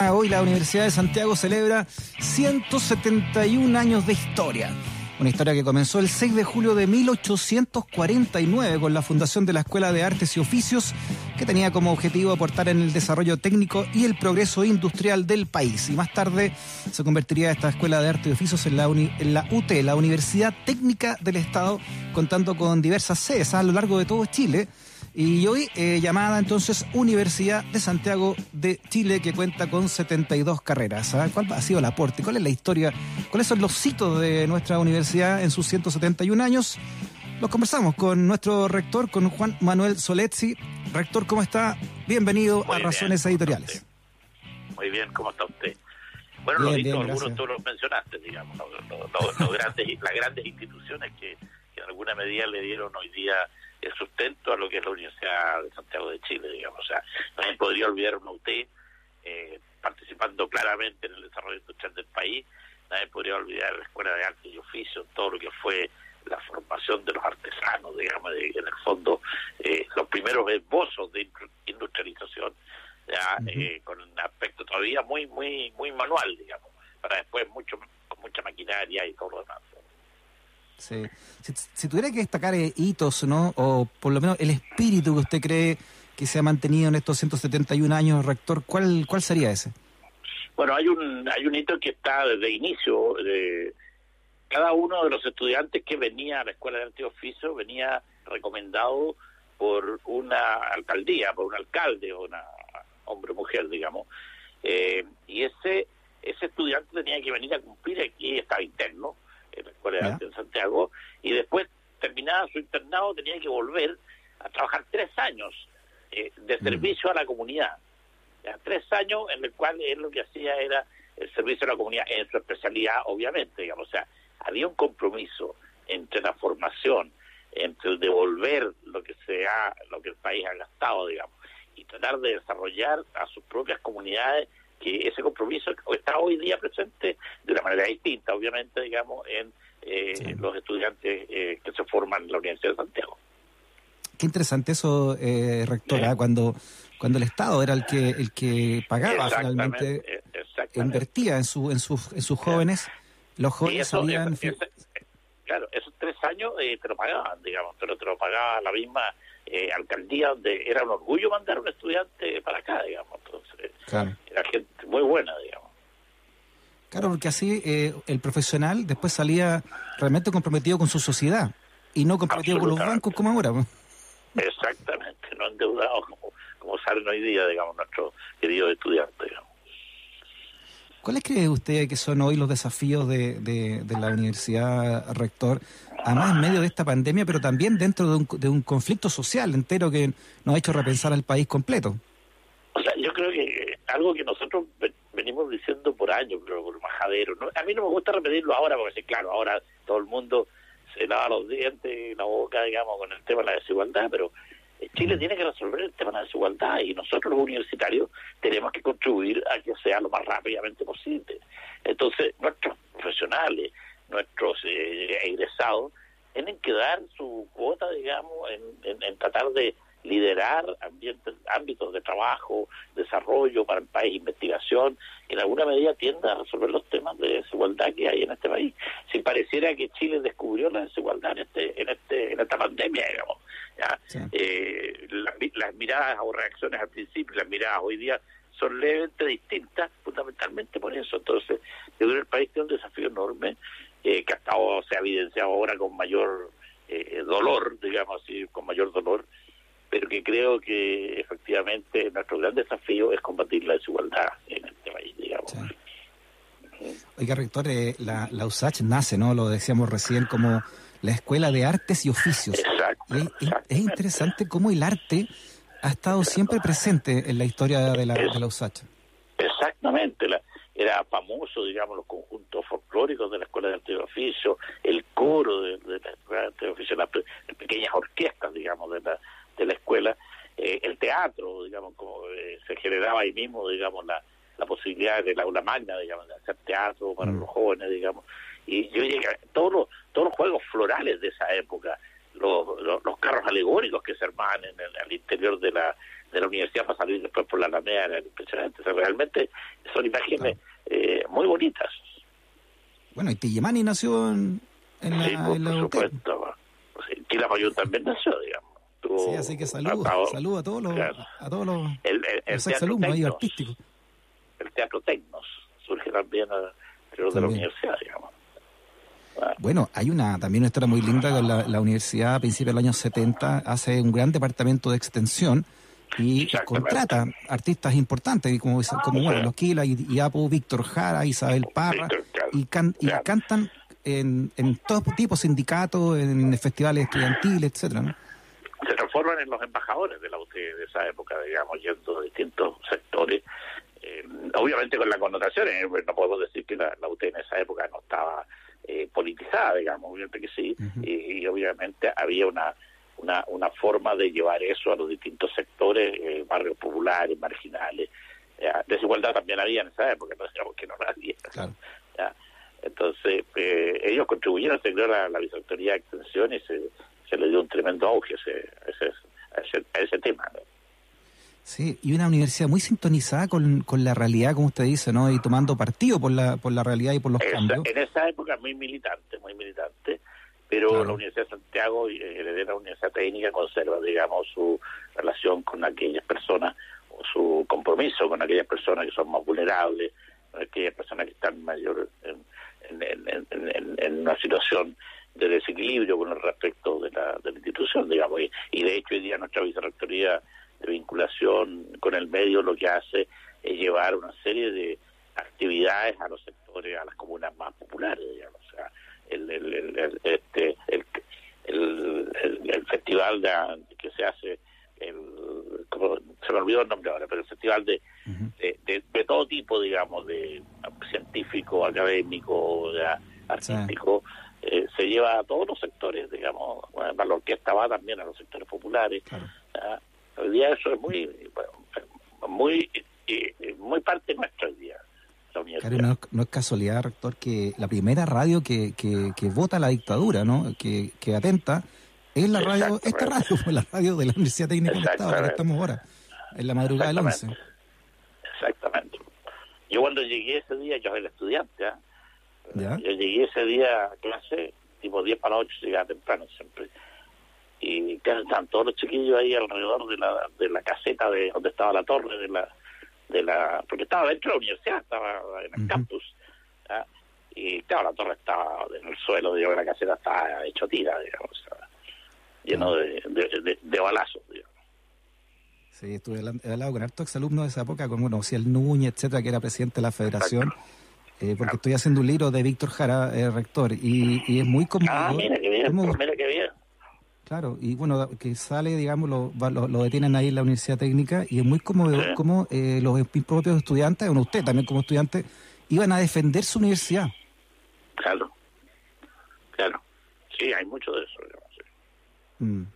Hoy la Universidad de Santiago celebra 171 años de historia. Una historia que comenzó el 6 de julio de 1849 con la fundación de la Escuela de Artes y Oficios, que tenía como objetivo aportar en el desarrollo técnico y el progreso industrial del país. Y más tarde se convertiría esta Escuela de Artes y Oficios en la, en la UT, la Universidad Técnica del Estado, contando con diversas sedes a lo largo de todo Chile y hoy eh, llamada entonces Universidad de Santiago de Chile, que cuenta con 72 carreras. ¿ah? ¿Cuál ha sido el aporte? ¿Cuál es la historia? ¿Cuáles son los hitos de nuestra universidad en sus 171 años? Los conversamos con nuestro rector, con Juan Manuel Soletzi. Rector, ¿cómo está? Bienvenido a Razones Editoriales. Muy bien, ¿cómo está usted? Bueno, los hitos, algunos tú los mencionaste, digamos, grandes, las grandes instituciones que, que en alguna medida le dieron hoy día el sustento a lo que es la Universidad de Santiago de Chile, digamos. O sea, nadie podría olvidar una UT eh, participando claramente en el desarrollo industrial del país, nadie podría olvidar la Escuela de Arte y Oficio, todo lo que fue la formación de los artesanos, digamos, en el fondo, eh, los primeros esbozos de industrialización, ya, eh, con un aspecto todavía muy, muy, muy manual, digamos, para después mucho con mucha maquinaria y todo lo demás. Sí. Si, tuviera que destacar eh, hitos, ¿no? O por lo menos el espíritu que usted cree que se ha mantenido en estos 171 años, rector, ¿cuál, cuál sería ese? Bueno, hay un, hay un hito que está desde inicio. De, cada uno de los estudiantes que venía a la Escuela de Antioficio venía recomendado por una alcaldía, por un alcalde o una hombre o mujer, digamos. Eh, y ese ese estudiante tenía que venir a cumplir aquí, estaba interno, en la Escuela de Arte en Santiago, y después, terminada su internado, tenía que volver a trabajar tres años eh, de mm. servicio a la comunidad. Tres años en el cual él lo que hacía era el servicio a la comunidad en su especialidad, obviamente, digamos. O sea, había un compromiso entre la formación, entre el devolver lo que se ha, lo que el país ha gastado, digamos, y tratar de desarrollar a sus propias comunidades que ese compromiso está hoy día presente de una manera distinta, obviamente, digamos, en eh, los estudiantes eh, que se forman en la Universidad de Santiago. Qué interesante eso, eh, rectora, cuando cuando el Estado era el que el que pagaba finalmente, eh, invertía en su en sus en sus jóvenes, los jóvenes salían. claro, esos tres años te lo pagaban, digamos, pero te lo pagaba la misma eh, alcaldía donde era un orgullo mandar a un estudiante para acá, digamos. Entonces, era gente muy buena, digamos. Claro, porque así eh, el profesional después salía realmente comprometido con su sociedad y no comprometido con los bancos como ahora. Exactamente, no endeudados como, como salen hoy día, digamos, nuestros queridos estudiantes, digamos. ¿Cuáles cree usted que son hoy los desafíos de, de, de la universidad, rector, además en medio de esta pandemia, pero también dentro de un, de un conflicto social entero que nos ha hecho repensar al país completo. O sea, yo creo que algo que nosotros venimos diciendo por años, pero por majadero, a mí no me gusta repetirlo ahora, porque claro, ahora todo el mundo se lava los dientes, la boca, digamos, con el tema de la desigualdad, pero Chile tiene que resolver el tema de la desigualdad y nosotros los universitarios tenemos que contribuir a que sea lo más rápidamente posible. Entonces, nuestros profesionales, nuestros eh, egresados, tienen que dar su cuota, digamos, en, tratar de liderar ambientes, ámbitos de trabajo, desarrollo para el país, investigación, que en alguna medida tienda a resolver los temas de desigualdad que hay en este país. Si pareciera que Chile descubrió la desigualdad en este, en este, en esta pandemia, digamos, ¿ya? Eh, las, miradas o reacciones al principio, las miradas hoy día son levemente distintas, fundamentalmente por eso. Entonces, yo creo que el país tiene un desafío enorme eh, que hasta ahora se ha evidenciado ahora con mayor eh, dolor, digamos así, con mayor dolor, pero que creo que efectivamente nuestro gran desafío es combatir la desigualdad en este país, digamos. Oiga, rector, eh, la, la USACH nace, ¿no? Lo decíamos recién como la Escuela de Artes y Oficios. Exacto, es, interesante cómo el arte ha estado siempre presente en la historia de la, de la USACH. Exactamente, la, era famoso, digamos, los conjuntos folclóricos de la Escuela de Arte y Oficio, el coro de, la Escuela de Arte y Oficio, las, pequeñas orquestas, digamos, de la, de la escuela, eh, el teatro, digamos, como eh, se generaba ahí mismo, digamos, la, la posibilidad de la aula magna, digamos, de hacer teatro para mm. los jóvenes, digamos, y yo llegué, todos los, todos los juegos florales de esa época, los, los, carros alegóricos que se armaban en el, al interior de la de la universidad para salir después por la Alameda era impresionante. realmente son imágenes eh, muy bonitas. Bueno, y Tillemani nació en, en sí, la, en por supuesto. Sí, Quilapayún también nació, digamos. Sí, así que saludos saludo a todos los, a todos los, el, el, el ahí artísticos. El teatro Tecnos surge también alrededor de la universidad, digamos. Bueno, hay una también una historia muy linda con la, la universidad a principios del año 70 hace un gran departamento de extensión y contrata artistas importantes como, como bueno, los Kila y, y Apu, Víctor Jara, Isabel Parra y, can, y cantan en, en todo tipo de sindicatos, en festivales estudiantiles, etcétera, ¿no? Transforman en los embajadores de la UT de esa época, digamos, yendo a distintos sectores. Eh, obviamente con la connotación, eh, no podemos decir que la, la UT en esa época no estaba eh, politizada, digamos, obviamente que sí, y, y, obviamente había una, una, una forma de llevar eso a los distintos sectores, eh, barrios populares, marginales. Desigualdad también había en esa época, no digamos que no la había. Entonces, eh, ellos contribuyeron a la, la de extensión y se, se le dio un tremendo auge ese, ese, a ese, a ese tema. ¿no? Sí, y una universidad muy sintonizada con, con la realidad, como usted dice, ¿no? Y tomando partido por la, por la realidad y por los esa, cambios. En esa época muy militante, muy militante, pero claro. la Universidad de Santiago, heredera la Universidad Técnica, conserva, digamos, su relación con aquellas personas, o su compromiso con aquellas personas que son más vulnerables, con aquellas personas que están mayor en, en, en, en, en una situación de desequilibrio con respecto de la, de la institución, digamos, y, y de hecho hoy día nuestra vicerrectoría de vinculación con el medio lo que hace es llevar una serie de actividades a los sectores, a las comunas más populares, digamos, o sea, el, el, el, el este, el, el, el, festival de, que se hace, el, como, se me olvidó el nombre ahora, pero el festival de, uh -huh. de, de, de, todo tipo, digamos, de científico, académico, de, artístico, sí. Se lleva a todos los sectores, digamos, bueno, la orquesta va también a los sectores populares. Claro. Hoy día eso es muy, muy, muy parte nuestra hoy día. Claro, no, no, es casualidad, rector, que la primera radio que, que, que vota la dictadura, ¿no? Que, que atenta, es la radio, esta radio fue la radio de la Universidad Técnica del Estado, que estamos ahora, en la madrugada del 11. Exactamente. Yo cuando llegué ese día, yo era estudiante, ¿eh? ¿Ya? yo llegué ese día a clase, tipo 10 para 8, llegaba temprano siempre. Y claro, estaban todos los chiquillos ahí alrededor de la, de la caseta de donde estaba la torre de la de la porque estaba dentro de la universidad estaba en el uh -huh. campus ¿ya? y claro la torre estaba en el suelo digamos la caseta estaba hecho tira digamos lleno de, de, balazos digamos Sí, estuve al lado con hartos exalumnos de esa época, como bueno, el Núñez, etcétera, que era presidente de la federación, eh, porque estoy haciendo un libro de Víctor Jara, eh, rector, y, y, es muy conmovedor. Ah, mira qué bien, mira qué bien. Claro, y bueno, que sale, digamos, lo, lo, lo, detienen ahí en la Universidad Técnica y es muy conmovedor sí. como eh, los propios estudiantes, bueno, usted también como estudiante, iban a defender su universidad. Claro, claro. Sí, hay mucho de eso. Digamos, sí. mm.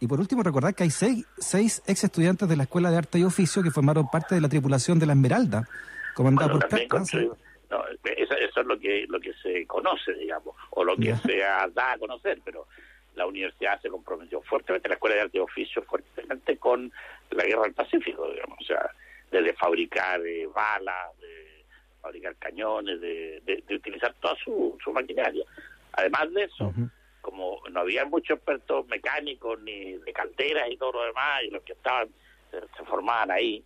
Y por último, recordar que hay seis, seis ex estudiantes de la Escuela de Arte y Oficio que formaron parte de la tripulación de la Esmeralda, comandada bueno, por Castro. No, eso, eso, es lo que lo que se conoce, digamos, o lo que yeah. se da a conocer, pero la universidad se comprometió fuertemente, la Escuela de Arte y Oficio fuertemente con la Guerra del Pacífico, digamos, o sea, desde fabricar eh, balas, de fabricar cañones, de, de, de utilizar toda su, su, maquinaria. Además de eso, uh -huh. como no había muchos expertos mecánicos ni de canteras y todo lo demás, y los que estaban se, se formaban ahí,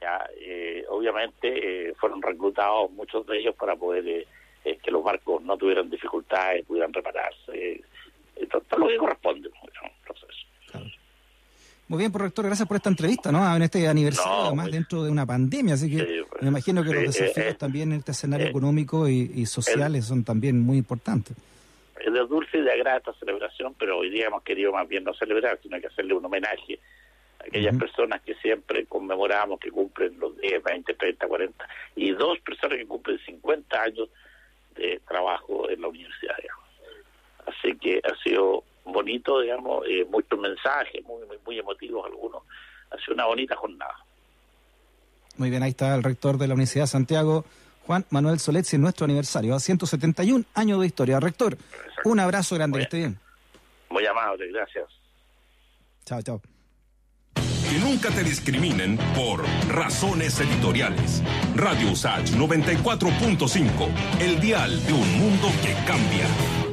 ya, eh, obviamente eh, fueron reclutados muchos de ellos para poder eh, que los barcos no tuvieran dificultades, pudieran repararse todo lo que corresponde ¿no? proceso. Claro. Muy bien, por rector, gracias por esta entrevista, ¿no? En este aniversario, no, además, pues, dentro de una pandemia, así que sí, pues, me imagino que sí, los desafíos eh, también en este escenario eh, económico y, y sociales el, son también muy importantes. Es de dulce y de agrada esta celebración, pero hoy día hemos querido más bien no celebrar, sino que hacerle un homenaje aquellas uh -huh. personas que siempre conmemoramos, que cumplen los 10, 20, 30, 40, y dos personas que cumplen 50 años de trabajo en la universidad, digamos. Así que ha sido bonito, digamos, eh, muchos mensajes, muy, muy, muy emotivos algunos. Ha sido una bonita jornada. Muy bien, ahí está el rector de la Universidad de Santiago, Juan Manuel Soletzi, en nuestro aniversario, a 171 años de historia. Rector, Exacto. un abrazo grande, muy, que esté bien. Muy amable, gracias. Chao, chao. Que nunca te discriminen por razones editoriales. Radio USACH 94.5, el dial de un mundo que cambia.